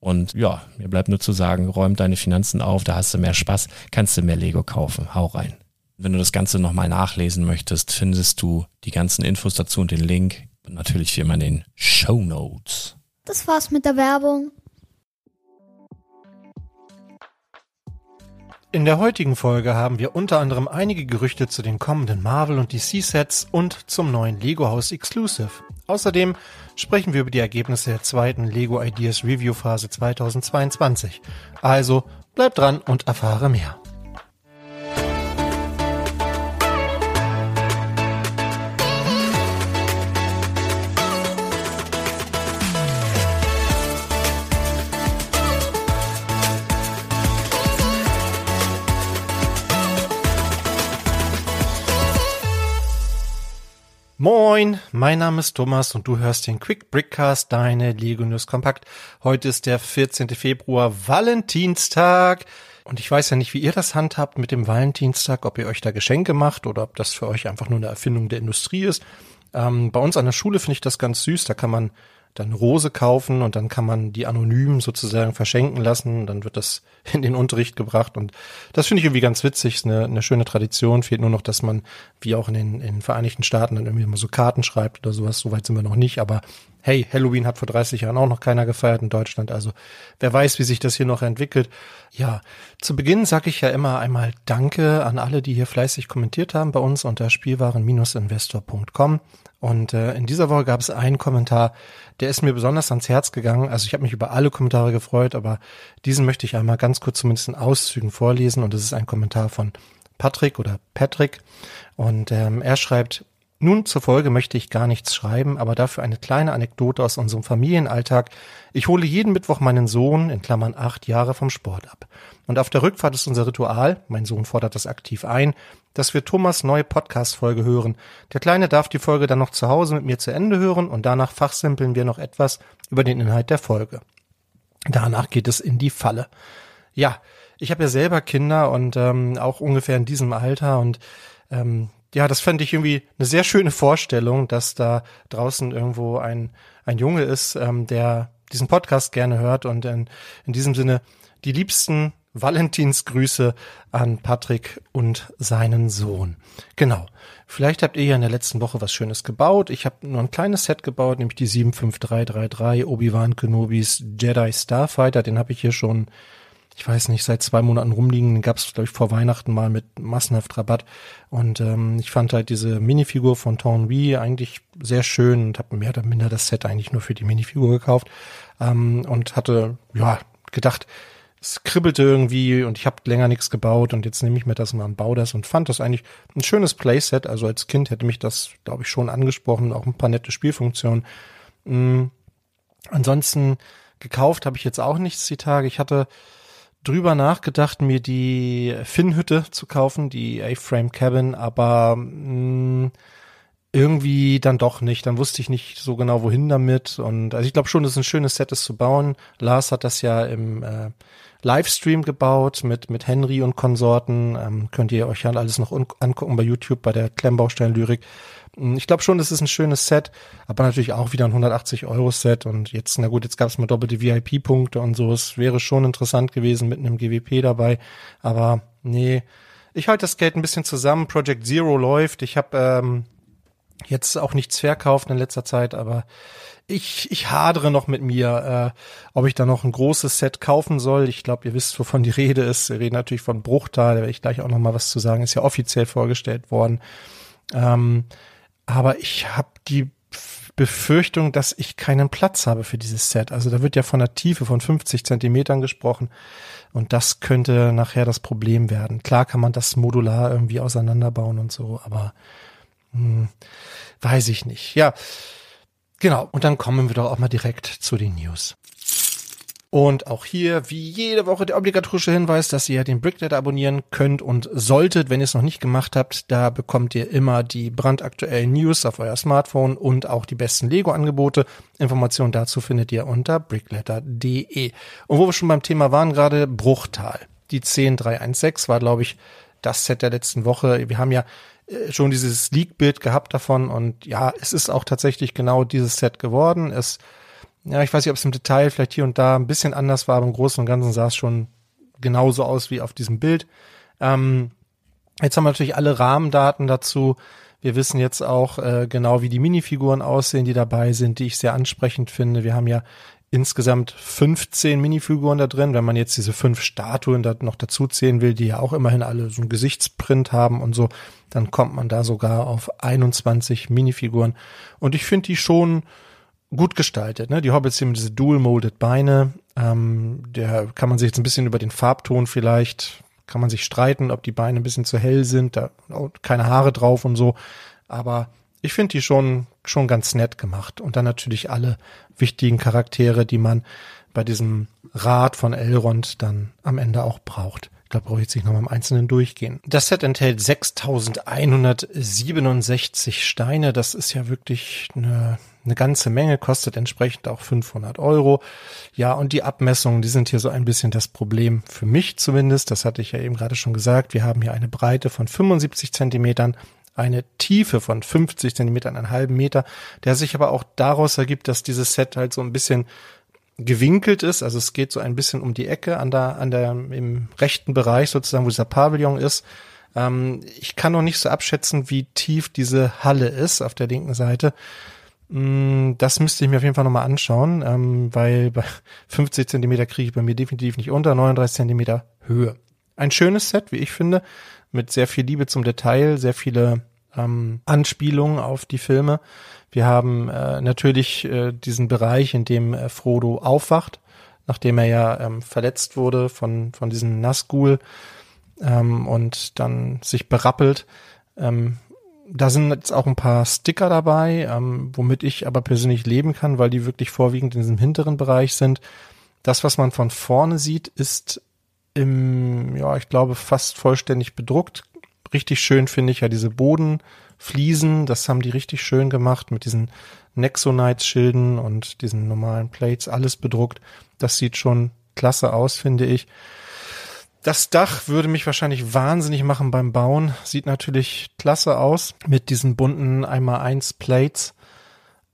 Und ja, mir bleibt nur zu sagen, räum deine Finanzen auf, da hast du mehr Spaß, kannst du mehr Lego kaufen. Hau rein. Wenn du das Ganze nochmal nachlesen möchtest, findest du die ganzen Infos dazu und den Link. Und natürlich wie immer in den Show Notes. Das war's mit der Werbung. In der heutigen Folge haben wir unter anderem einige Gerüchte zu den kommenden Marvel und DC Sets und zum neuen Lego House Exclusive. Außerdem sprechen wir über die Ergebnisse der zweiten Lego Ideas Review Phase 2022. Also bleib dran und erfahre mehr. Moin, mein Name ist Thomas und du hörst den Quick Brickcast, deine Lego News Kompakt. Heute ist der 14. Februar, Valentinstag. Und ich weiß ja nicht, wie ihr das handhabt mit dem Valentinstag, ob ihr euch da Geschenke macht oder ob das für euch einfach nur eine Erfindung der Industrie ist. Ähm, bei uns an der Schule finde ich das ganz süß. Da kann man dann Rose kaufen und dann kann man die anonym sozusagen verschenken lassen. Dann wird das in den Unterricht gebracht und das finde ich irgendwie ganz witzig. Ist eine, eine schöne Tradition. Fehlt nur noch, dass man wie auch in den, in den Vereinigten Staaten dann irgendwie mal so Karten schreibt oder sowas. Soweit sind wir noch nicht, aber hey, Halloween hat vor 30 Jahren auch noch keiner gefeiert in Deutschland. Also wer weiß, wie sich das hier noch entwickelt. Ja, zu Beginn sage ich ja immer einmal Danke an alle, die hier fleißig kommentiert haben bei uns unter spielwaren-investor.com. Und äh, in dieser Woche gab es einen Kommentar, der ist mir besonders ans Herz gegangen. Also ich habe mich über alle Kommentare gefreut, aber diesen möchte ich einmal ganz kurz zumindest in Auszügen vorlesen. Und das ist ein Kommentar von Patrick oder Patrick. Und ähm, er schreibt, Nun zur Folge möchte ich gar nichts schreiben, aber dafür eine kleine Anekdote aus unserem Familienalltag. Ich hole jeden Mittwoch meinen Sohn, in Klammern acht Jahre, vom Sport ab. Und auf der Rückfahrt ist unser Ritual, mein Sohn fordert das aktiv ein, dass wir Thomas neue Podcast-Folge hören. Der Kleine darf die Folge dann noch zu Hause mit mir zu Ende hören und danach fachsimpeln wir noch etwas über den Inhalt der Folge. Danach geht es in die Falle. Ja, ich habe ja selber Kinder und ähm, auch ungefähr in diesem Alter und ähm, ja, das fand ich irgendwie eine sehr schöne Vorstellung, dass da draußen irgendwo ein, ein Junge ist, ähm, der diesen Podcast gerne hört und in, in diesem Sinne die liebsten Valentinsgrüße an Patrick und seinen Sohn. Genau. Vielleicht habt ihr ja in der letzten Woche was Schönes gebaut. Ich habe nur ein kleines Set gebaut, nämlich die 75333 Obi-Wan Kenobis Jedi Starfighter. Den habe ich hier schon ich weiß nicht, seit zwei Monaten rumliegen. Gab es, glaube ich, vor Weihnachten mal mit massenhaft Rabatt. Und ähm, ich fand halt diese Minifigur von Torn Wii eigentlich sehr schön und habe mehr oder minder das Set eigentlich nur für die Minifigur gekauft. Ähm, und hatte, ja, gedacht, es kribbelte irgendwie und ich habe länger nichts gebaut und jetzt nehme ich mir das mal und baue das und fand das eigentlich ein schönes Playset. Also als Kind hätte mich das, glaube ich, schon angesprochen, auch ein paar nette Spielfunktionen. Mhm. Ansonsten gekauft habe ich jetzt auch nichts die Tage. Ich hatte drüber nachgedacht, mir die Finn-Hütte zu kaufen, die A-Frame Cabin, aber mh, mm, irgendwie dann doch nicht. Dann wusste ich nicht so genau, wohin damit. Und also ich glaube schon, dass ein schönes Set ist zu bauen. Lars hat das ja im äh, Livestream gebaut mit, mit Henry und Konsorten. Ähm, könnt ihr euch ja alles noch angucken bei YouTube bei der Klemmbaustein-Lyrik. Hm, ich glaube schon, das ist ein schönes Set, aber natürlich auch wieder ein 180 Euro Set und jetzt, na gut, jetzt gab es mal doppelte VIP-Punkte und so. Es wäre schon interessant gewesen mit einem GWP dabei, aber nee, ich halte das Geld ein bisschen zusammen. Project Zero läuft. Ich habe ähm, jetzt auch nichts verkauft in letzter Zeit, aber ich, ich hadere noch mit mir, äh, ob ich da noch ein großes Set kaufen soll. Ich glaube, ihr wisst, wovon die Rede ist. Wir reden natürlich von Bruchtal, da werde ich gleich auch noch mal was zu sagen. Ist ja offiziell vorgestellt worden. Ähm, aber ich habe die Befürchtung, dass ich keinen Platz habe für dieses Set. Also da wird ja von einer Tiefe von 50 Zentimetern gesprochen und das könnte nachher das Problem werden. Klar kann man das modular irgendwie auseinanderbauen und so, aber hm, weiß ich nicht. Ja, genau. Und dann kommen wir doch auch mal direkt zu den News. Und auch hier, wie jede Woche, der obligatorische Hinweis, dass ihr den Brickletter abonnieren könnt und solltet, wenn ihr es noch nicht gemacht habt. Da bekommt ihr immer die brandaktuellen News auf euer Smartphone und auch die besten Lego-Angebote. Informationen dazu findet ihr unter brickletter.de. Und wo wir schon beim Thema waren, gerade Bruchtal. Die 10316 war, glaube ich, das Set der letzten Woche. Wir haben ja schon dieses Leak-Bild gehabt davon und ja, es ist auch tatsächlich genau dieses Set geworden. Es ja, ich weiß nicht, ob es im Detail vielleicht hier und da ein bisschen anders war, aber im Großen und Ganzen sah es schon genauso aus wie auf diesem Bild. Ähm, jetzt haben wir natürlich alle Rahmendaten dazu. Wir wissen jetzt auch äh, genau, wie die Minifiguren aussehen, die dabei sind, die ich sehr ansprechend finde. Wir haben ja insgesamt 15 Minifiguren da drin. Wenn man jetzt diese fünf Statuen da noch dazu zählen will, die ja auch immerhin alle so einen Gesichtsprint haben und so, dann kommt man da sogar auf 21 Minifiguren. Und ich finde die schon gut gestaltet. Ne? Die Hobbits haben diese dual-molded Beine. Ähm, der kann man sich jetzt ein bisschen über den Farbton vielleicht, kann man sich streiten, ob die Beine ein bisschen zu hell sind, da keine Haare drauf und so. Aber ich finde die schon, schon ganz nett gemacht. Und dann natürlich alle wichtigen Charaktere, die man bei diesem Rad von Elrond dann am Ende auch braucht. Ich glaube, brauche ich jetzt nicht nochmal im Einzelnen durchgehen. Das Set enthält 6167 Steine. Das ist ja wirklich eine, eine ganze Menge, kostet entsprechend auch 500 Euro. Ja, und die Abmessungen, die sind hier so ein bisschen das Problem für mich zumindest. Das hatte ich ja eben gerade schon gesagt. Wir haben hier eine Breite von 75 Zentimetern, eine Tiefe von 50 Zentimetern, einen halben Meter, der sich aber auch daraus ergibt, dass dieses Set halt so ein bisschen gewinkelt ist, also es geht so ein bisschen um die Ecke an der, an der, im rechten Bereich sozusagen, wo dieser Pavillon ist. Ähm, ich kann noch nicht so abschätzen, wie tief diese Halle ist auf der linken Seite. Mm, das müsste ich mir auf jeden Fall nochmal anschauen, ähm, weil bei 50 Zentimeter kriege ich bei mir definitiv nicht unter 39 Zentimeter Höhe. Ein schönes Set, wie ich finde, mit sehr viel Liebe zum Detail, sehr viele ähm, Anspielungen auf die Filme. Wir haben äh, natürlich äh, diesen Bereich, in dem äh, Frodo aufwacht, nachdem er ja ähm, verletzt wurde von, von diesem Nazgul ähm, und dann sich berappelt. Ähm, da sind jetzt auch ein paar Sticker dabei, ähm, womit ich aber persönlich leben kann, weil die wirklich vorwiegend in diesem hinteren Bereich sind. Das, was man von vorne sieht, ist im, ja, ich glaube, fast vollständig bedruckt. Richtig schön finde ich ja diese Bodenfliesen, das haben die richtig schön gemacht mit diesen Nexonites-Schilden und diesen normalen Plates, alles bedruckt. Das sieht schon klasse aus, finde ich. Das Dach würde mich wahrscheinlich wahnsinnig machen beim Bauen. Sieht natürlich klasse aus mit diesen bunten einmal eins Plates.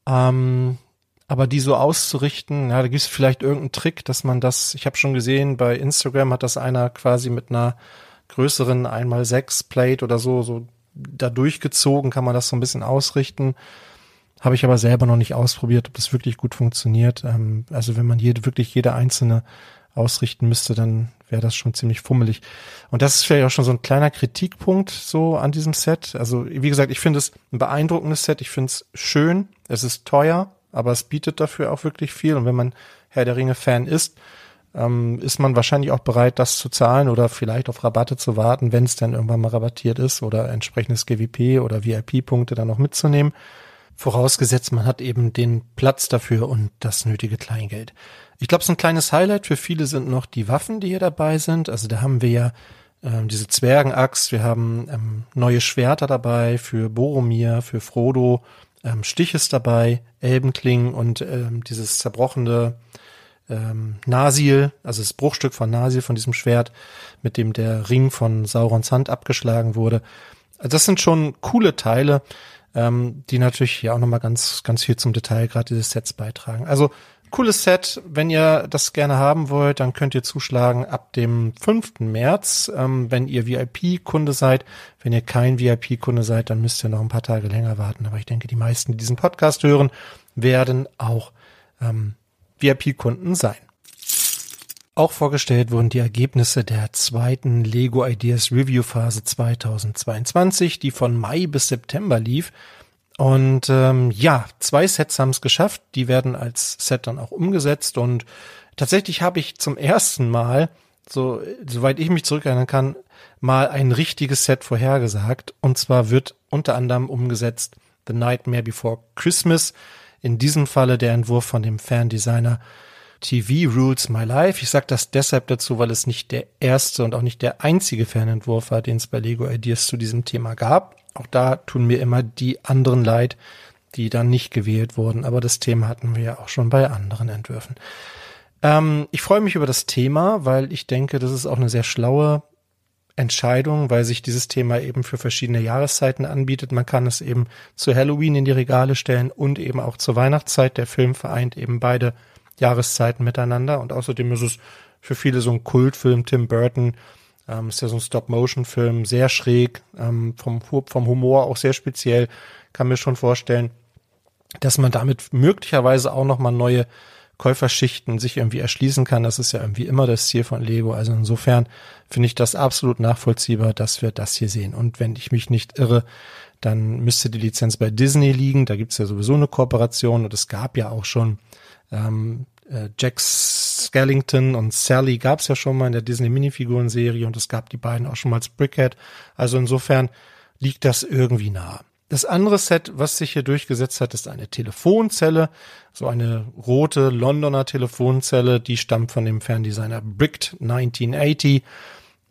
Ähm, aber die so auszurichten, ja, da gibt es vielleicht irgendeinen Trick, dass man das, ich habe schon gesehen, bei Instagram hat das einer quasi mit einer größeren einmal sechs Plate oder so, so da durchgezogen, kann man das so ein bisschen ausrichten. Habe ich aber selber noch nicht ausprobiert, ob das wirklich gut funktioniert. Ähm, also wenn man jede, wirklich jede einzelne ausrichten müsste, dann wäre das schon ziemlich fummelig. Und das ist vielleicht auch schon so ein kleiner Kritikpunkt so an diesem Set. Also wie gesagt, ich finde es ein beeindruckendes Set. Ich finde es schön. Es ist teuer, aber es bietet dafür auch wirklich viel. Und wenn man Herr der Ringe Fan ist, ähm, ist man wahrscheinlich auch bereit, das zu zahlen oder vielleicht auf Rabatte zu warten, wenn es dann irgendwann mal rabattiert ist oder entsprechendes GWP oder VIP-Punkte dann noch mitzunehmen. Vorausgesetzt, man hat eben den Platz dafür und das nötige Kleingeld. Ich glaube, so ein kleines Highlight für viele sind noch die Waffen, die hier dabei sind. Also da haben wir ja ähm, diese Zwergenaxt, wir haben ähm, neue Schwerter dabei für Boromir, für Frodo, ähm, Stich ist dabei, Elbenklingen und ähm, dieses zerbrochene ähm, Nasil, also das Bruchstück von Nasil von diesem Schwert, mit dem der Ring von Saurons Hand abgeschlagen wurde. Also das sind schon coole Teile ähm, die natürlich ja auch nochmal ganz, ganz viel zum Detail gerade dieses Sets beitragen. Also cooles Set. Wenn ihr das gerne haben wollt, dann könnt ihr zuschlagen ab dem 5. März, ähm, wenn ihr VIP-Kunde seid. Wenn ihr kein VIP-Kunde seid, dann müsst ihr noch ein paar Tage länger warten. Aber ich denke, die meisten, die diesen Podcast hören, werden auch ähm, VIP-Kunden sein. Auch vorgestellt wurden die Ergebnisse der zweiten Lego Ideas Review Phase 2022, die von Mai bis September lief. Und ähm, ja, zwei Sets haben es geschafft. Die werden als Set dann auch umgesetzt. Und tatsächlich habe ich zum ersten Mal, so soweit ich mich zurückerinnern kann, mal ein richtiges Set vorhergesagt. Und zwar wird unter anderem umgesetzt The Nightmare Before Christmas. In diesem Falle der Entwurf von dem Fandesigner TV Rules My Life. Ich sage das deshalb dazu, weil es nicht der erste und auch nicht der einzige Fernentwurf war, den es bei Lego Ideas zu diesem Thema gab. Auch da tun mir immer die anderen leid, die dann nicht gewählt wurden. Aber das Thema hatten wir ja auch schon bei anderen Entwürfen. Ähm, ich freue mich über das Thema, weil ich denke, das ist auch eine sehr schlaue Entscheidung, weil sich dieses Thema eben für verschiedene Jahreszeiten anbietet. Man kann es eben zu Halloween in die Regale stellen und eben auch zur Weihnachtszeit. Der Film vereint eben beide Jahreszeiten miteinander. Und außerdem ist es für viele so ein Kultfilm. Tim Burton ähm, ist ja so ein Stop-Motion-Film, sehr schräg, ähm, vom, vom Humor auch sehr speziell. Kann mir schon vorstellen, dass man damit möglicherweise auch nochmal neue Käuferschichten sich irgendwie erschließen kann. Das ist ja irgendwie immer das Ziel von Lego. Also insofern finde ich das absolut nachvollziehbar, dass wir das hier sehen. Und wenn ich mich nicht irre, dann müsste die Lizenz bei Disney liegen. Da gibt's ja sowieso eine Kooperation und es gab ja auch schon ähm, äh, Jack Skellington und Sally gab es ja schon mal in der Disney Minifiguren-Serie und es gab die beiden auch schon mal als Brickhead. Also insofern liegt das irgendwie nah. Das andere Set, was sich hier durchgesetzt hat, ist eine Telefonzelle, so eine rote Londoner Telefonzelle, die stammt von dem Ferndesigner Bricked 1980.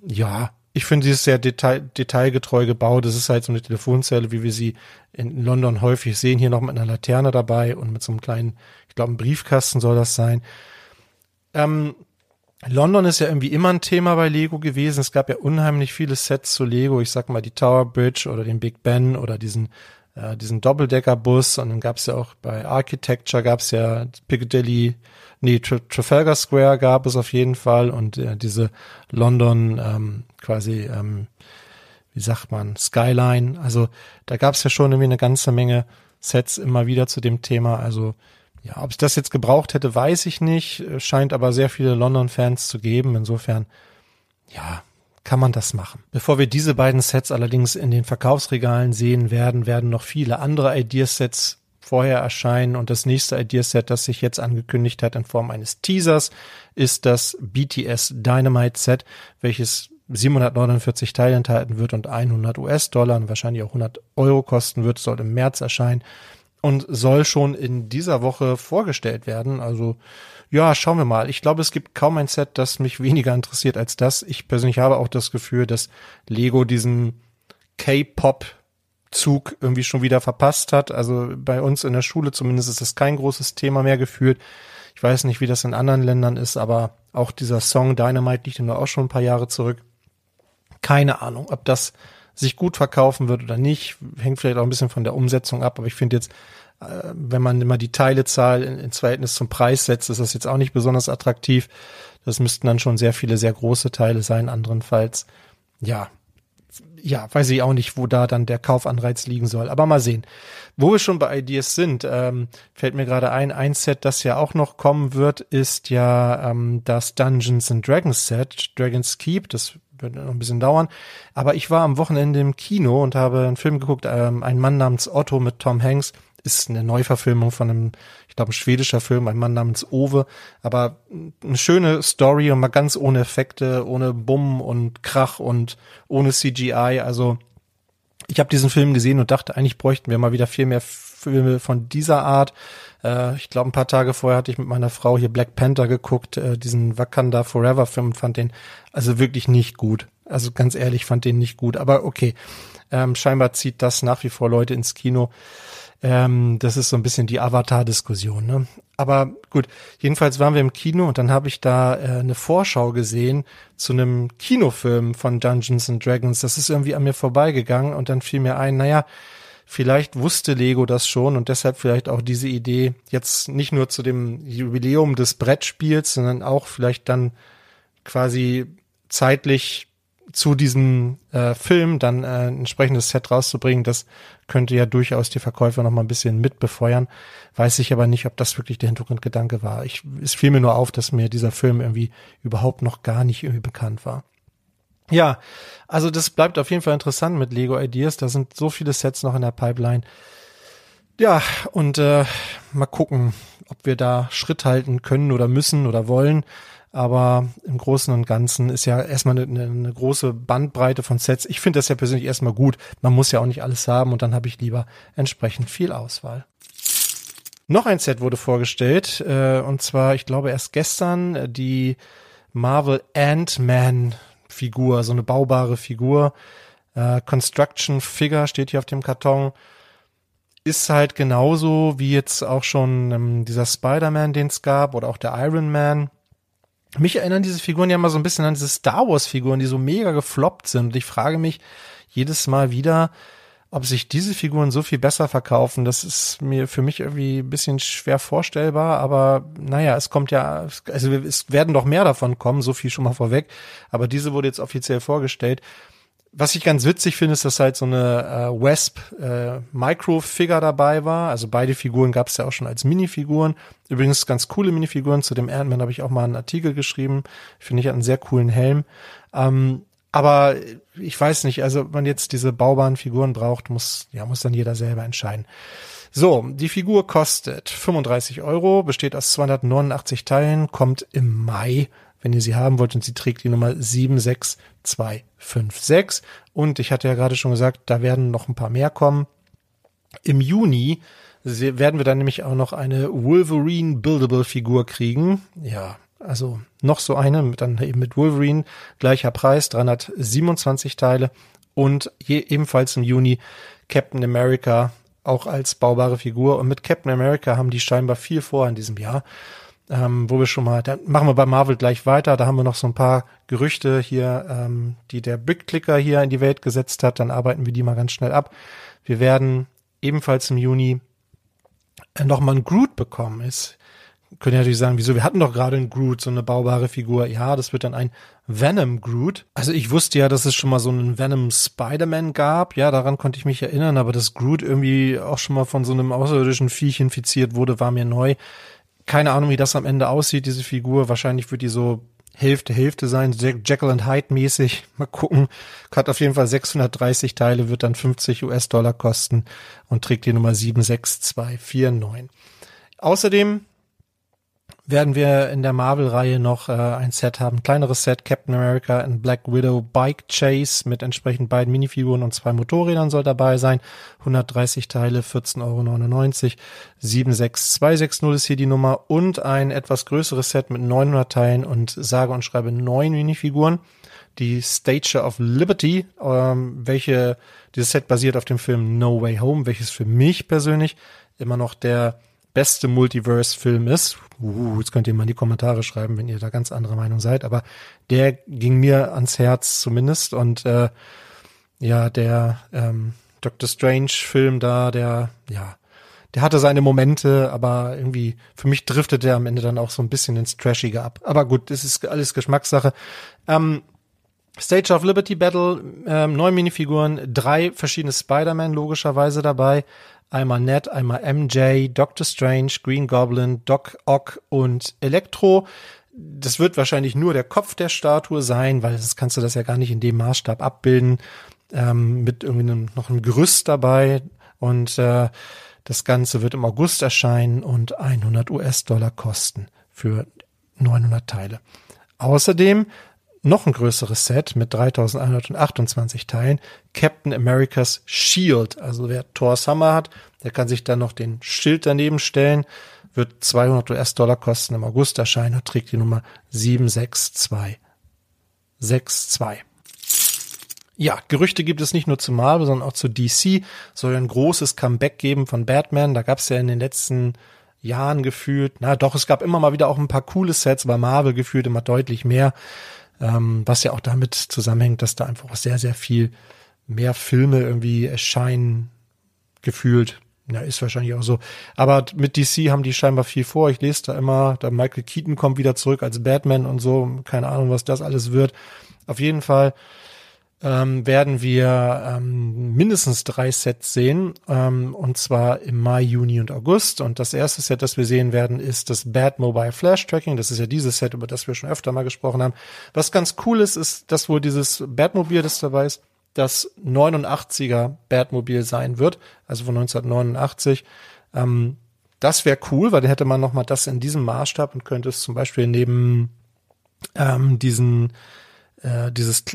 Ja, ich finde, sie ist sehr detail, detailgetreu gebaut. Es ist halt so eine Telefonzelle, wie wir sie in London häufig sehen, hier noch mit einer Laterne dabei und mit so einem kleinen, ich glaube, ein Briefkasten soll das sein. Ähm, London ist ja irgendwie immer ein Thema bei Lego gewesen. Es gab ja unheimlich viele Sets zu Lego. Ich sag mal die Tower Bridge oder den Big Ben oder diesen äh, diesen Doppeldecker-Bus und dann gab es ja auch bei Architecture gab es ja Piccadilly nee, Tra Trafalgar Square gab es auf jeden Fall und äh, diese London ähm, quasi, ähm, wie sagt man, Skyline. Also da gab es ja schon irgendwie eine ganze Menge Sets immer wieder zu dem Thema. Also ja, ob ich das jetzt gebraucht hätte, weiß ich nicht. Scheint aber sehr viele London-Fans zu geben. Insofern, ja, kann man das machen. Bevor wir diese beiden Sets allerdings in den Verkaufsregalen sehen werden, werden noch viele andere Ideasets vorher erscheinen. Und das nächste Ideaset, das sich jetzt angekündigt hat in Form eines Teasers, ist das BTS Dynamite Set, welches 749 Teile enthalten wird und 100 US-Dollar und wahrscheinlich auch 100 Euro kosten wird, soll im März erscheinen und soll schon in dieser Woche vorgestellt werden. Also ja, schauen wir mal. Ich glaube, es gibt kaum ein Set, das mich weniger interessiert als das. Ich persönlich habe auch das Gefühl, dass Lego diesen K-Pop Zug irgendwie schon wieder verpasst hat. Also bei uns in der Schule zumindest ist das kein großes Thema mehr gefühlt. Ich weiß nicht, wie das in anderen Ländern ist, aber auch dieser Song Dynamite liegt nur auch schon ein paar Jahre zurück. Keine Ahnung, ob das sich gut verkaufen wird oder nicht. Hängt vielleicht auch ein bisschen von der Umsetzung ab, aber ich finde jetzt, äh, wenn man immer die Teilezahl ins Verhältnis zum Preis setzt, ist das jetzt auch nicht besonders attraktiv. Das müssten dann schon sehr viele, sehr große Teile sein, anderenfalls. Ja, ja, weiß ich auch nicht, wo da dann der Kaufanreiz liegen soll. Aber mal sehen. Wo wir schon bei Ideas sind, ähm, fällt mir gerade ein, ein Set, das ja auch noch kommen wird, ist ja ähm, das Dungeons and Dragons Set, Dragon's Keep. Das wird noch ein bisschen dauern. Aber ich war am Wochenende im Kino und habe einen Film geguckt, ähm, ein Mann namens Otto mit Tom Hanks ist eine Neuverfilmung von einem, ich glaube, ein schwedischer Film, ein Mann namens Ove, aber eine schöne Story und mal ganz ohne Effekte, ohne Bumm und Krach und ohne CGI. Also ich habe diesen Film gesehen und dachte, eigentlich bräuchten wir mal wieder viel mehr Filme von dieser Art. Äh, ich glaube, ein paar Tage vorher hatte ich mit meiner Frau hier Black Panther geguckt, äh, diesen Wakanda Forever Film, fand den also wirklich nicht gut. Also ganz ehrlich, fand den nicht gut. Aber okay, ähm, scheinbar zieht das nach wie vor Leute ins Kino. Ähm, das ist so ein bisschen die Avatar-Diskussion. Ne? Aber gut, jedenfalls waren wir im Kino und dann habe ich da äh, eine Vorschau gesehen zu einem Kinofilm von Dungeons and Dragons. Das ist irgendwie an mir vorbeigegangen und dann fiel mir ein, naja, vielleicht wusste Lego das schon und deshalb vielleicht auch diese Idee jetzt nicht nur zu dem Jubiläum des Brettspiels, sondern auch vielleicht dann quasi zeitlich zu diesem äh, Film dann äh, ein entsprechendes Set rauszubringen, das könnte ja durchaus die Verkäufer noch mal ein bisschen mitbefeuern. Weiß ich aber nicht, ob das wirklich der Hintergrundgedanke war. Ich, es fiel mir nur auf, dass mir dieser Film irgendwie überhaupt noch gar nicht irgendwie bekannt war. Ja, also das bleibt auf jeden Fall interessant mit Lego Ideas. Da sind so viele Sets noch in der Pipeline. Ja, und äh, mal gucken, ob wir da Schritt halten können oder müssen oder wollen. Aber im Großen und Ganzen ist ja erstmal eine, eine große Bandbreite von Sets. Ich finde das ja persönlich erstmal gut. Man muss ja auch nicht alles haben und dann habe ich lieber entsprechend viel Auswahl. Noch ein Set wurde vorgestellt, äh, und zwar, ich glaube, erst gestern äh, die Marvel Ant-Man Figur, so eine baubare Figur. Äh, Construction Figure steht hier auf dem Karton. Ist halt genauso wie jetzt auch schon ähm, dieser Spider-Man, den es gab, oder auch der Iron Man mich erinnern diese Figuren ja mal so ein bisschen an diese Star Wars Figuren, die so mega gefloppt sind. Und ich frage mich jedes Mal wieder, ob sich diese Figuren so viel besser verkaufen. Das ist mir für mich irgendwie ein bisschen schwer vorstellbar. Aber naja, es kommt ja, also es werden doch mehr davon kommen, so viel schon mal vorweg. Aber diese wurde jetzt offiziell vorgestellt. Was ich ganz witzig finde, ist, dass halt so eine äh, Wasp äh, Micro-Figure dabei war. Also beide Figuren gab es ja auch schon als Minifiguren. Übrigens ganz coole Minifiguren. Zu dem Ant-Man habe ich auch mal einen Artikel geschrieben. Finde ich einen sehr coolen Helm. Ähm, aber ich weiß nicht, also wenn man jetzt diese baubaren Figuren braucht, muss, ja, muss dann jeder selber entscheiden. So, die Figur kostet 35 Euro, besteht aus 289 Teilen, kommt im Mai wenn ihr sie haben wollt und sie trägt die Nummer 76256. Und ich hatte ja gerade schon gesagt, da werden noch ein paar mehr kommen. Im Juni werden wir dann nämlich auch noch eine Wolverine Buildable Figur kriegen. Ja, also noch so eine, dann eben mit Wolverine, gleicher Preis, 327 Teile. Und je, ebenfalls im Juni Captain America, auch als baubare Figur. Und mit Captain America haben die scheinbar viel vor in diesem Jahr ähm, wo wir schon mal, da machen wir bei Marvel gleich weiter, da haben wir noch so ein paar Gerüchte hier, ähm, die der Big Clicker hier in die Welt gesetzt hat, dann arbeiten wir die mal ganz schnell ab. Wir werden ebenfalls im Juni äh, nochmal ein Groot bekommen. Ist, können ja natürlich sagen, wieso, wir hatten doch gerade einen Groot, so eine baubare Figur. Ja, das wird dann ein Venom Groot. Also ich wusste ja, dass es schon mal so einen Venom Spider-Man gab. Ja, daran konnte ich mich erinnern, aber dass Groot irgendwie auch schon mal von so einem außerirdischen Viech infiziert wurde, war mir neu keine Ahnung, wie das am Ende aussieht, diese Figur. Wahrscheinlich wird die so Hälfte, Hälfte sein, Jekyll and Hyde mäßig. Mal gucken. Hat auf jeden Fall 630 Teile, wird dann 50 US-Dollar kosten und trägt die Nummer 76249. Außerdem werden wir in der Marvel-Reihe noch äh, ein Set haben, kleineres Set, Captain America and Black Widow Bike Chase mit entsprechend beiden Minifiguren und zwei Motorrädern soll dabei sein. 130 Teile, 14,99 Euro. 76260 ist hier die Nummer und ein etwas größeres Set mit 900 Teilen und sage und schreibe neun Minifiguren. Die Stature of Liberty, ähm, welche dieses Set basiert auf dem Film No Way Home, welches für mich persönlich immer noch der beste Multiverse-Film ist. Uh, jetzt könnt ihr mal in die Kommentare schreiben, wenn ihr da ganz andere Meinung seid. Aber der ging mir ans Herz zumindest. Und äh, ja, der ähm, Doctor Strange-Film da, der, ja, der hatte seine Momente, aber irgendwie, für mich driftet der am Ende dann auch so ein bisschen ins Trashige ab. Aber gut, das ist alles Geschmackssache. Ähm, Stage of Liberty Battle, ähm, neun Minifiguren, drei verschiedene Spider-Man logischerweise dabei. Einmal Ned, einmal MJ, Doctor Strange, Green Goblin, Doc Ock und Electro. Das wird wahrscheinlich nur der Kopf der Statue sein, weil sonst kannst du das ja gar nicht in dem Maßstab abbilden. Ähm, mit irgendwie einem, noch einem Gerüst dabei. Und äh, das Ganze wird im August erscheinen und 100 US-Dollar kosten für 900 Teile. Außerdem noch ein größeres Set mit 3128 Teilen, Captain America's Shield. Also wer Thor Summer hat, der kann sich dann noch den Schild daneben stellen, wird 200 US-Dollar kosten, im August erscheinen und trägt die Nummer 76262. Ja, Gerüchte gibt es nicht nur zu Marvel, sondern auch zu DC. Soll ein großes Comeback geben von Batman. Da gab es ja in den letzten Jahren gefühlt, na doch, es gab immer mal wieder auch ein paar coole Sets, aber Marvel gefühlt immer deutlich mehr ähm, was ja auch damit zusammenhängt, dass da einfach auch sehr, sehr viel mehr Filme irgendwie erscheinen, gefühlt. Ja, ist wahrscheinlich auch so. Aber mit DC haben die scheinbar viel vor. Ich lese da immer, da Michael Keaton kommt wieder zurück als Batman und so. Keine Ahnung, was das alles wird. Auf jeden Fall ähm, werden wir ähm, mindestens drei Sets sehen, ähm, und zwar im Mai, Juni und August. Und das erste Set, das wir sehen werden, ist das Bad Mobile Flash Tracking. Das ist ja dieses Set, über das wir schon öfter mal gesprochen haben. Was ganz cool ist, ist, dass wohl dieses Batmobil, das dabei ist, das 89er Batmobil sein wird, also von 1989. Ähm, das wäre cool, weil dann hätte man noch mal das in diesem Maßstab und könnte es zum Beispiel neben ähm, diesen äh, dieses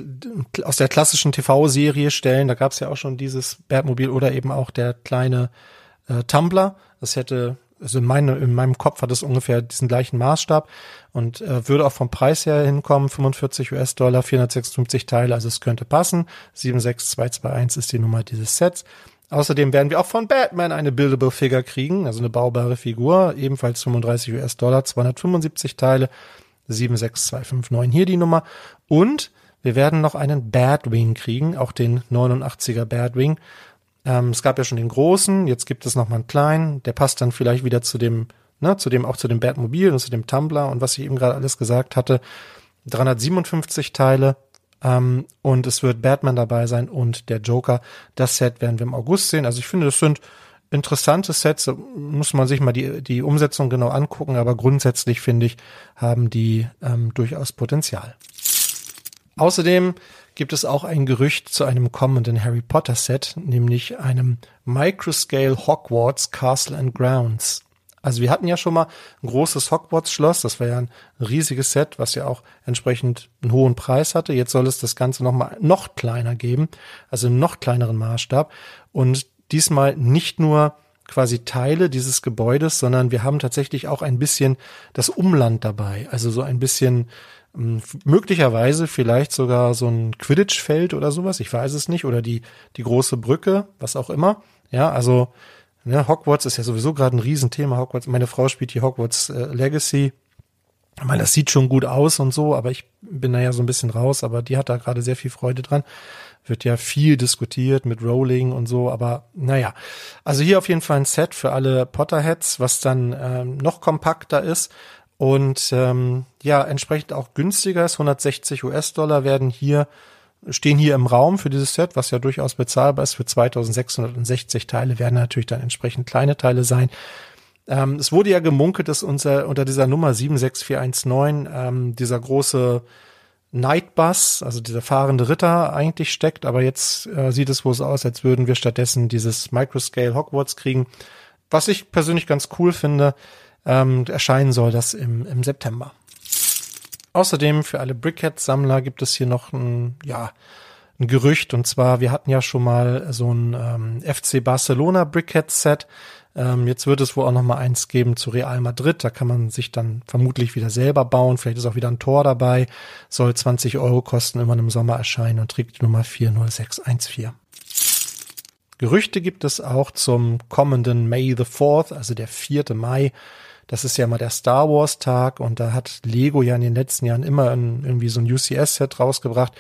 aus der klassischen TV-Serie stellen. Da gab es ja auch schon dieses Batmobil oder eben auch der kleine äh, Tumblr. Das hätte, also in, meine, in meinem Kopf hat es ungefähr diesen gleichen Maßstab und äh, würde auch vom Preis her hinkommen, 45 US-Dollar, 456 Teile, also es könnte passen. 76221 ist die Nummer dieses Sets. Außerdem werden wir auch von Batman eine Buildable Figure kriegen, also eine baubare Figur, ebenfalls 35 US-Dollar, 275 Teile. 76259 hier die Nummer. Und wir werden noch einen Badwing kriegen, auch den 89er Badwing. Ähm, es gab ja schon den großen, jetzt gibt es noch mal einen kleinen. Der passt dann vielleicht wieder zu dem, ne, zu dem, auch zu dem Batmobil und zu dem Tumblr und was ich eben gerade alles gesagt hatte. 357 Teile, ähm, und es wird Batman dabei sein und der Joker. Das Set werden wir im August sehen. Also ich finde, das sind interessante Sets, muss man sich mal die, die Umsetzung genau angucken, aber grundsätzlich finde ich, haben die ähm, durchaus Potenzial. Außerdem gibt es auch ein Gerücht zu einem kommenden Harry Potter Set, nämlich einem Microscale Hogwarts Castle and Grounds. Also wir hatten ja schon mal ein großes Hogwarts-Schloss, das war ja ein riesiges Set, was ja auch entsprechend einen hohen Preis hatte. Jetzt soll es das Ganze noch mal noch kleiner geben, also im noch kleineren Maßstab. Und diesmal nicht nur quasi Teile dieses Gebäudes, sondern wir haben tatsächlich auch ein bisschen das Umland dabei. Also so ein bisschen hm, möglicherweise vielleicht sogar so ein Quidditch-Feld oder sowas. Ich weiß es nicht. Oder die, die große Brücke, was auch immer. Ja, also ja, Hogwarts ist ja sowieso gerade ein Riesenthema. Hogwarts, meine Frau spielt die Hogwarts äh, Legacy. Meine, das sieht schon gut aus und so, aber ich bin da ja so ein bisschen raus, aber die hat da gerade sehr viel Freude dran wird ja viel diskutiert mit Rolling und so, aber naja. Also hier auf jeden Fall ein Set für alle Potterheads, was dann ähm, noch kompakter ist und ähm, ja, entsprechend auch günstiger ist. 160 US-Dollar werden hier stehen hier im Raum für dieses Set, was ja durchaus bezahlbar ist. Für 2660 Teile werden natürlich dann entsprechend kleine Teile sein. Ähm, es wurde ja gemunkelt, dass unser, unter dieser Nummer 76419 ähm, dieser große Nightbus, also dieser fahrende Ritter eigentlich steckt, aber jetzt äh, sieht es wohl so aus, als würden wir stattdessen dieses Microscale Hogwarts kriegen, was ich persönlich ganz cool finde. ähm, erscheinen soll das im, im September. Außerdem für alle Brickhead-Sammler gibt es hier noch ein, ja, ein Gerücht. Und zwar, wir hatten ja schon mal so ein ähm, FC Barcelona Brickhead-Set. Ähm, jetzt wird es wohl auch noch mal eins geben zu Real Madrid. Da kann man sich dann vermutlich wieder selber bauen. Vielleicht ist auch wieder ein Tor dabei. Soll 20 Euro kosten, immer im Sommer erscheinen und trägt die Nummer 40614. Gerüchte gibt es auch zum kommenden May the 4th, also der 4. Mai. Das ist ja mal der Star Wars Tag und da hat Lego ja in den letzten Jahren immer irgendwie so ein UCS-Set rausgebracht.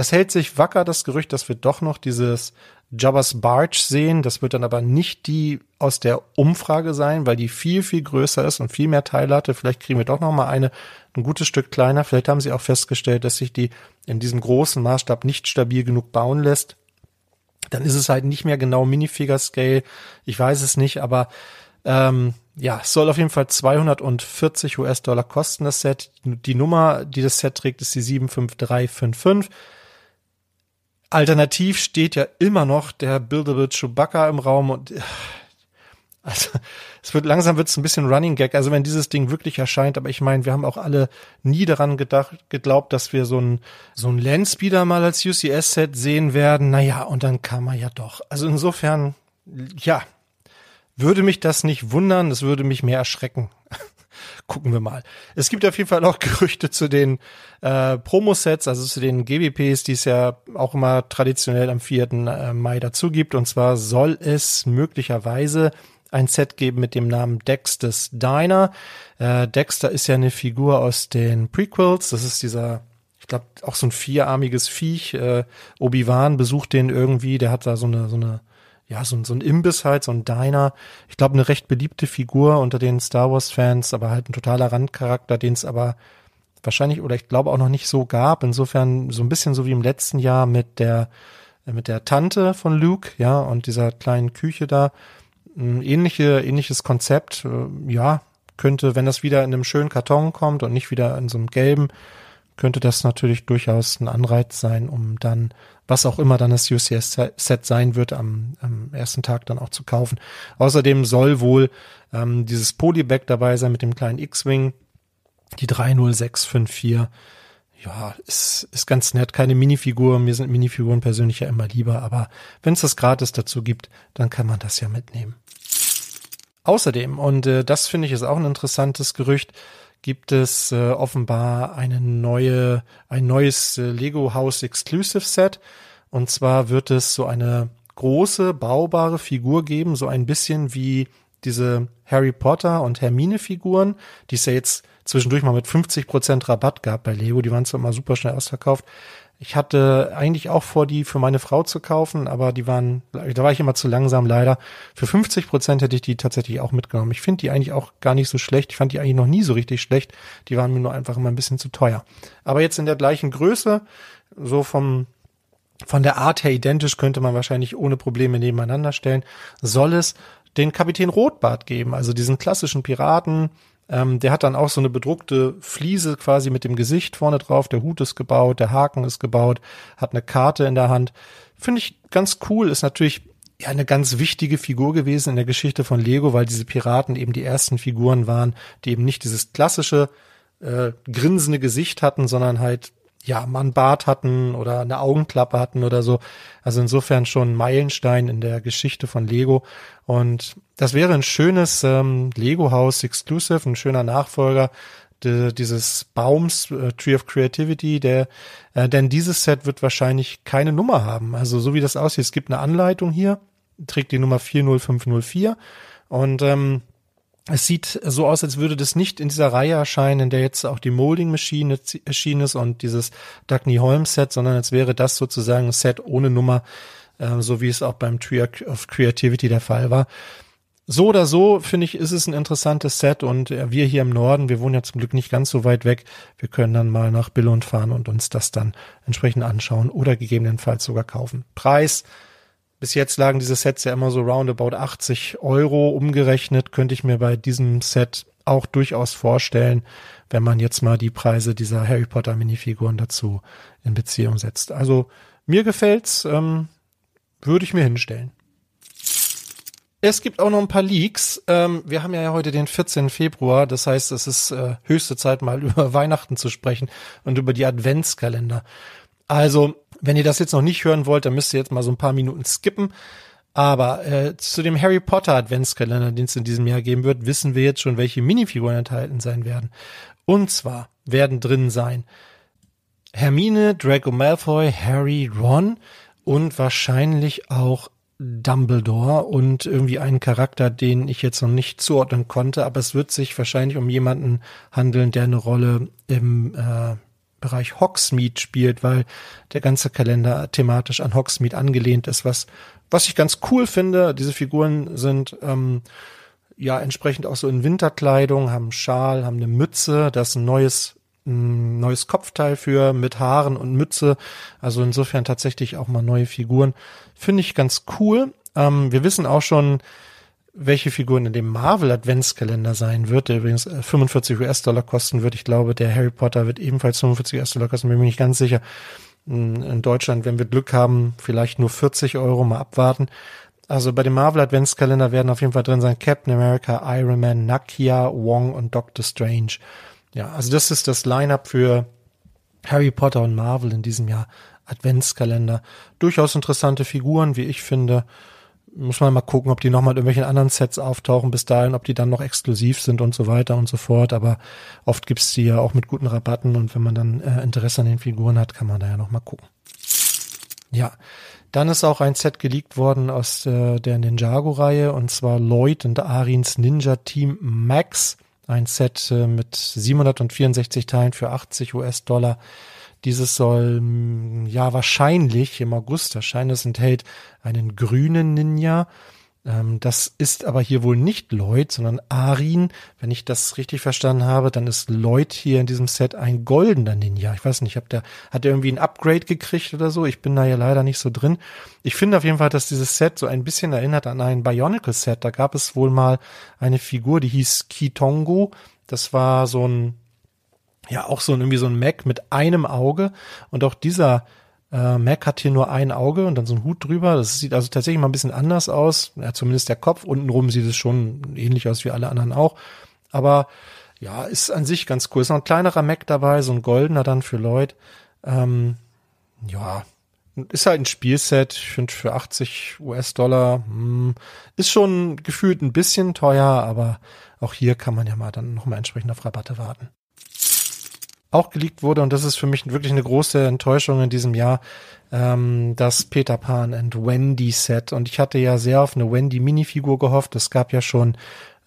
Es hält sich wacker das Gerücht, dass wir doch noch dieses Jabba's Barge sehen. Das wird dann aber nicht die aus der Umfrage sein, weil die viel, viel größer ist und viel mehr Teile hatte. Vielleicht kriegen wir doch noch mal eine ein gutes Stück kleiner. Vielleicht haben sie auch festgestellt, dass sich die in diesem großen Maßstab nicht stabil genug bauen lässt dann ist es halt nicht mehr genau Minifigure Scale. Ich weiß es nicht, aber ähm, ja, es soll auf jeden Fall 240 US-Dollar kosten, das Set. Die Nummer, die das Set trägt, ist die 75355. Alternativ steht ja immer noch der Buildable Chewbacca im Raum und also es wird langsam wird es ein bisschen Running Gag. Also wenn dieses Ding wirklich erscheint, aber ich meine, wir haben auch alle nie daran gedacht, geglaubt, dass wir so ein so ein Landspeeder mal als UCS Set sehen werden. Naja, und dann kam er ja doch. Also insofern, ja, würde mich das nicht wundern. Es würde mich mehr erschrecken. Gucken wir mal. Es gibt auf jeden Fall auch Gerüchte zu den äh, Promo-Sets, also zu den GWPs, die es ja auch immer traditionell am 4. Äh, Mai dazu gibt. Und zwar soll es möglicherweise ein Set geben mit dem Namen Dexter's Diner. Äh, Dexter ist ja eine Figur aus den Prequels. Das ist dieser, ich glaube, auch so ein vierarmiges Viech. Äh, Obi-Wan besucht den irgendwie. Der hat da so eine, so eine, ja, so, so ein Imbiss halt, so ein Diner. Ich glaube, eine recht beliebte Figur unter den Star Wars-Fans, aber halt ein totaler Randcharakter, den es aber wahrscheinlich oder ich glaube auch noch nicht so gab. Insofern so ein bisschen so wie im letzten Jahr mit der mit der Tante von Luke, ja, und dieser kleinen Küche da ein ähnliche, ähnliches Konzept, äh, ja, könnte, wenn das wieder in einem schönen Karton kommt und nicht wieder in so einem gelben, könnte das natürlich durchaus ein Anreiz sein, um dann, was auch immer dann das UCS-Set sein wird, am, am ersten Tag dann auch zu kaufen. Außerdem soll wohl ähm, dieses Polybag dabei sein mit dem kleinen X-Wing, die 30654. Ja, ist, ist ganz nett. Keine Minifigur. Mir sind Minifiguren persönlich ja immer lieber, aber wenn es das gratis dazu gibt, dann kann man das ja mitnehmen. Außerdem, und äh, das finde ich ist auch ein interessantes Gerücht, gibt es äh, offenbar eine neue, ein neues äh, Lego House Exclusive Set. Und zwar wird es so eine große, baubare Figur geben, so ein bisschen wie diese Harry Potter und Hermine Figuren, die es ja jetzt zwischendurch mal mit 50 Prozent Rabatt gab bei Lego. Die waren zwar immer super schnell ausverkauft. Ich hatte eigentlich auch vor, die für meine Frau zu kaufen, aber die waren, da war ich immer zu langsam leider. Für 50 Prozent hätte ich die tatsächlich auch mitgenommen. Ich finde die eigentlich auch gar nicht so schlecht. Ich fand die eigentlich noch nie so richtig schlecht. Die waren mir nur einfach immer ein bisschen zu teuer. Aber jetzt in der gleichen Größe, so vom, von der Art her identisch könnte man wahrscheinlich ohne Probleme nebeneinander stellen, soll es den Kapitän Rotbart geben, also diesen klassischen Piraten, ähm, der hat dann auch so eine bedruckte Fliese quasi mit dem Gesicht vorne drauf. Der Hut ist gebaut, der Haken ist gebaut, hat eine Karte in der Hand. Finde ich ganz cool. Ist natürlich ja eine ganz wichtige Figur gewesen in der Geschichte von Lego, weil diese Piraten eben die ersten Figuren waren, die eben nicht dieses klassische äh, grinsende Gesicht hatten, sondern halt ja, man Bart hatten oder eine Augenklappe hatten oder so. Also insofern schon ein Meilenstein in der Geschichte von Lego. Und das wäre ein schönes ähm, Lego-Haus Exclusive, ein schöner Nachfolger de, dieses Baums, äh, Tree of Creativity, der, äh, denn dieses Set wird wahrscheinlich keine Nummer haben. Also so wie das aussieht, es gibt eine Anleitung hier, trägt die Nummer 40504 und ähm, es sieht so aus, als würde das nicht in dieser Reihe erscheinen, in der jetzt auch die Molding Machine erschienen ist und dieses Dagny Holmes Set, sondern als wäre das sozusagen ein Set ohne Nummer, äh, so wie es auch beim Tree of Creativity der Fall war. So oder so, finde ich, ist es ein interessantes Set und äh, wir hier im Norden, wir wohnen ja zum Glück nicht ganz so weit weg, wir können dann mal nach Billund fahren und uns das dann entsprechend anschauen oder gegebenenfalls sogar kaufen. Preis bis jetzt lagen diese Sets ja immer so roundabout 80 Euro umgerechnet. Könnte ich mir bei diesem Set auch durchaus vorstellen, wenn man jetzt mal die Preise dieser Harry Potter Minifiguren dazu in Beziehung setzt. Also mir gefällt's, ähm, würde ich mir hinstellen. Es gibt auch noch ein paar Leaks. Ähm, wir haben ja heute den 14. Februar, das heißt, es ist äh, höchste Zeit, mal über Weihnachten zu sprechen und über die Adventskalender. Also, wenn ihr das jetzt noch nicht hören wollt, dann müsst ihr jetzt mal so ein paar Minuten skippen. Aber äh, zu dem Harry Potter Adventskalender, den es in diesem Jahr geben wird, wissen wir jetzt schon, welche Minifiguren enthalten sein werden. Und zwar werden drin sein Hermine, Draco Malfoy, Harry, Ron und wahrscheinlich auch Dumbledore und irgendwie einen Charakter, den ich jetzt noch nicht zuordnen konnte, aber es wird sich wahrscheinlich um jemanden handeln, der eine Rolle im äh, Bereich Hogsmeade spielt, weil der ganze Kalender thematisch an Hogsmeade angelehnt ist, was was ich ganz cool finde. Diese Figuren sind ähm, ja entsprechend auch so in Winterkleidung, haben Schal, haben eine Mütze, das ist ein neues ein neues Kopfteil für mit Haaren und Mütze. Also insofern tatsächlich auch mal neue Figuren. Finde ich ganz cool. Ähm, wir wissen auch schon, welche Figuren in dem Marvel Adventskalender sein wird, der übrigens 45 äh, US-Dollar kosten wird. Ich glaube, der Harry Potter wird ebenfalls 45 US-Dollar kosten, bin mir nicht ganz sicher. In Deutschland, wenn wir Glück haben, vielleicht nur 40 Euro, mal abwarten. Also bei dem Marvel Adventskalender werden auf jeden Fall drin sein Captain America, Iron Man, Nakia, Wong und Doctor Strange. Ja, also das ist das Line-up für Harry Potter und Marvel in diesem Jahr. Adventskalender. Durchaus interessante Figuren, wie ich finde. Muss man mal gucken, ob die nochmal in irgendwelchen anderen Sets auftauchen bis dahin, ob die dann noch exklusiv sind und so weiter und so fort. Aber oft gibt's die ja auch mit guten Rabatten und wenn man dann äh, Interesse an den Figuren hat, kann man da ja nochmal gucken. Ja, dann ist auch ein Set geleakt worden aus äh, der Ninjago-Reihe und zwar Lloyd und Arins Ninja Team Max. Ein Set äh, mit 764 Teilen für 80 US-Dollar. Dieses soll mm, ja wahrscheinlich im August erscheinen. Es enthält einen grünen Ninja. Ähm, das ist aber hier wohl nicht Lloyd, sondern Arin. Wenn ich das richtig verstanden habe, dann ist Lloyd hier in diesem Set ein goldener Ninja. Ich weiß nicht, ob der, hat er irgendwie ein Upgrade gekriegt oder so? Ich bin da ja leider nicht so drin. Ich finde auf jeden Fall, dass dieses Set so ein bisschen erinnert an ein Bionicle Set. Da gab es wohl mal eine Figur, die hieß Kitongo. Das war so ein, ja, auch so ein, irgendwie so ein Mac mit einem Auge. Und auch dieser äh, Mac hat hier nur ein Auge und dann so ein Hut drüber. Das sieht also tatsächlich mal ein bisschen anders aus. Ja, zumindest der Kopf. Untenrum sieht es schon ähnlich aus wie alle anderen auch. Aber ja, ist an sich ganz cool. Ist noch ein kleinerer Mac dabei, so ein goldener dann für Lloyd. Ähm, ja, ist halt ein Spielset. Ich finde für 80 US-Dollar hm, ist schon gefühlt ein bisschen teuer, aber auch hier kann man ja mal dann nochmal entsprechend auf Rabatte warten auch geleakt wurde, und das ist für mich wirklich eine große Enttäuschung in diesem Jahr, ähm, das Peter Pan and Wendy Set. Und ich hatte ja sehr auf eine Wendy Minifigur gehofft. Es gab ja schon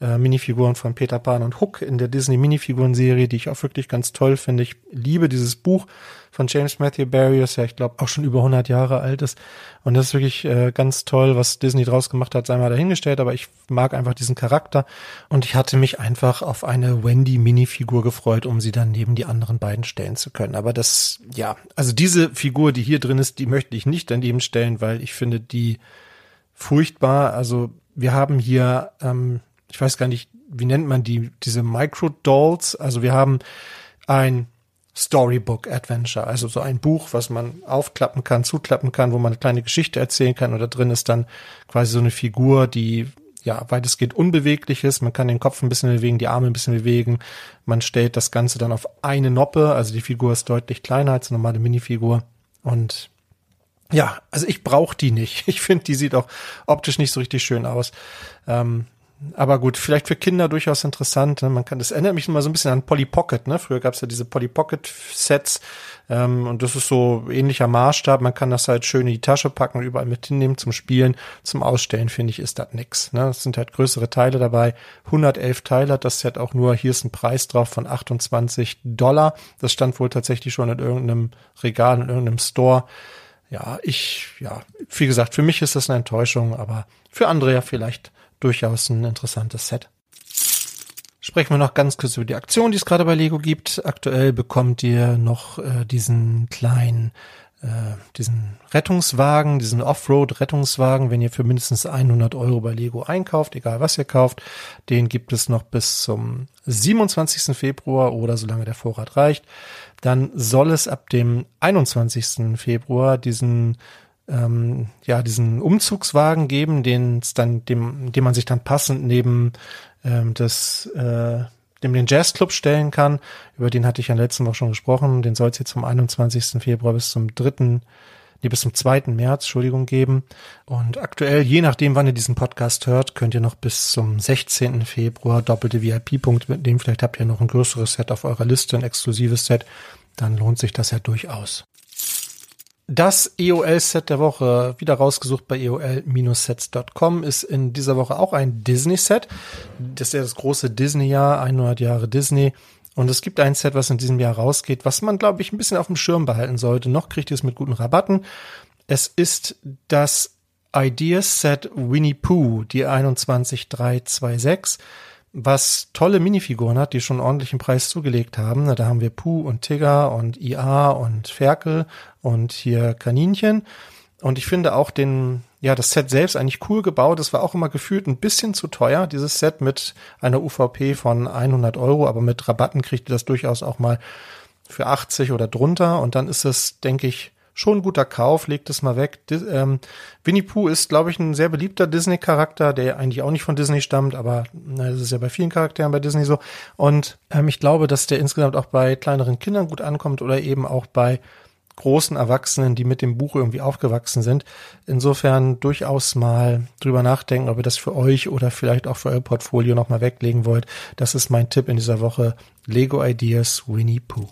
äh, Minifiguren von Peter Pan und Hook in der Disney Minifiguren-Serie, die ich auch wirklich ganz toll finde. Ich liebe dieses Buch von James Matthew Barry, das ja, ich glaube, auch schon über 100 Jahre alt ist. Und das ist wirklich äh, ganz toll, was Disney draus gemacht hat, sei mal dahingestellt, aber ich mag einfach diesen Charakter. Und ich hatte mich einfach auf eine Wendy-Minifigur gefreut, um sie dann neben die anderen beiden stellen zu können. Aber das, ja, also diese Figur, die hier drin ist, die möchte ich nicht daneben stellen, weil ich finde die furchtbar. Also wir haben hier, ähm, ich weiß gar nicht, wie nennt man die, diese Micro-Dolls. Also wir haben ein Storybook Adventure, also so ein Buch, was man aufklappen kann, zuklappen kann, wo man eine kleine Geschichte erzählen kann. Und da drin ist dann quasi so eine Figur, die ja weitestgehend unbeweglich ist. Man kann den Kopf ein bisschen bewegen, die Arme ein bisschen bewegen. Man stellt das Ganze dann auf eine Noppe. Also die Figur ist deutlich kleiner als eine normale Minifigur. Und ja, also ich brauche die nicht. Ich finde, die sieht auch optisch nicht so richtig schön aus. Ähm, aber gut, vielleicht für Kinder durchaus interessant. Ne? Man kann, das erinnert mich immer so ein bisschen an Polly Pocket. Ne? Früher gab es ja diese Polly Pocket Sets ähm, und das ist so ähnlicher Maßstab. Man kann das halt schön in die Tasche packen und überall mit hinnehmen zum Spielen, zum Ausstellen. Finde ich ist das nix. Ne? Es sind halt größere Teile dabei. 111 Teile hat das Set auch nur. Hier ist ein Preis drauf von 28 Dollar. Das stand wohl tatsächlich schon in irgendeinem Regal in irgendeinem Store. Ja, ich, ja, wie gesagt, für mich ist das eine Enttäuschung, aber für andere ja vielleicht durchaus ein interessantes Set. Sprechen wir noch ganz kurz über die Aktion, die es gerade bei Lego gibt. Aktuell bekommt ihr noch äh, diesen kleinen äh, diesen Rettungswagen, diesen Offroad-Rettungswagen, wenn ihr für mindestens 100 Euro bei Lego einkauft, egal was ihr kauft, den gibt es noch bis zum 27. Februar oder solange der Vorrat reicht. Dann soll es ab dem 21. Februar diesen ähm, ja diesen Umzugswagen geben, den dann dem, dem man sich dann passend neben ähm, das äh, dem den Jazzclub stellen kann. Über den hatte ich ja letzten Woche schon gesprochen. Den soll es jetzt vom 21. Februar bis zum 3. Nee, bis zum 2. März, Entschuldigung, geben. Und aktuell, je nachdem, wann ihr diesen Podcast hört, könnt ihr noch bis zum 16. Februar doppelte VIP-Punkte mitnehmen. Vielleicht habt ihr noch ein größeres Set auf eurer Liste, ein exklusives Set. Dann lohnt sich das ja durchaus. Das EOL-Set der Woche, wieder rausgesucht bei eol-sets.com, ist in dieser Woche auch ein Disney-Set. Das ist ja das große Disney-Jahr, 100 Jahre Disney. Und es gibt ein Set, was in diesem Jahr rausgeht, was man, glaube ich, ein bisschen auf dem Schirm behalten sollte. Noch kriegt ihr es mit guten Rabatten. Es ist das Ideas Set Winnie Pooh, die 21326 was tolle Minifiguren hat, die schon ordentlichen Preis zugelegt haben. Da haben wir Puh und Tigger und IA und Ferkel und hier Kaninchen. Und ich finde auch den, ja, das Set selbst eigentlich cool gebaut. Es war auch immer gefühlt ein bisschen zu teuer, dieses Set mit einer UVP von 100 Euro, aber mit Rabatten kriegt ihr das durchaus auch mal für 80 oder drunter. Und dann ist es, denke ich, schon guter Kauf, legt es mal weg. Dis, ähm, Winnie Pooh ist, glaube ich, ein sehr beliebter Disney-Charakter, der eigentlich auch nicht von Disney stammt, aber na, das ist ja bei vielen Charakteren bei Disney so. Und ähm, ich glaube, dass der insgesamt auch bei kleineren Kindern gut ankommt oder eben auch bei großen Erwachsenen, die mit dem Buch irgendwie aufgewachsen sind. Insofern durchaus mal drüber nachdenken, ob ihr das für euch oder vielleicht auch für euer Portfolio nochmal weglegen wollt. Das ist mein Tipp in dieser Woche. Lego Ideas Winnie Pooh.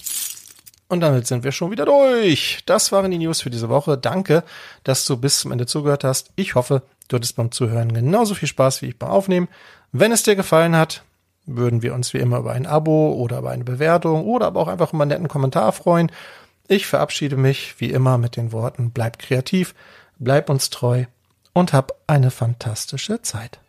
Und damit sind wir schon wieder durch. Das waren die News für diese Woche. Danke, dass du bis zum Ende zugehört hast. Ich hoffe, du hattest beim Zuhören genauso viel Spaß wie ich beim Aufnehmen. Wenn es dir gefallen hat, würden wir uns wie immer über ein Abo oder über eine Bewertung oder aber auch einfach über einen netten Kommentar freuen. Ich verabschiede mich wie immer mit den Worten, bleib kreativ, bleib uns treu und hab eine fantastische Zeit.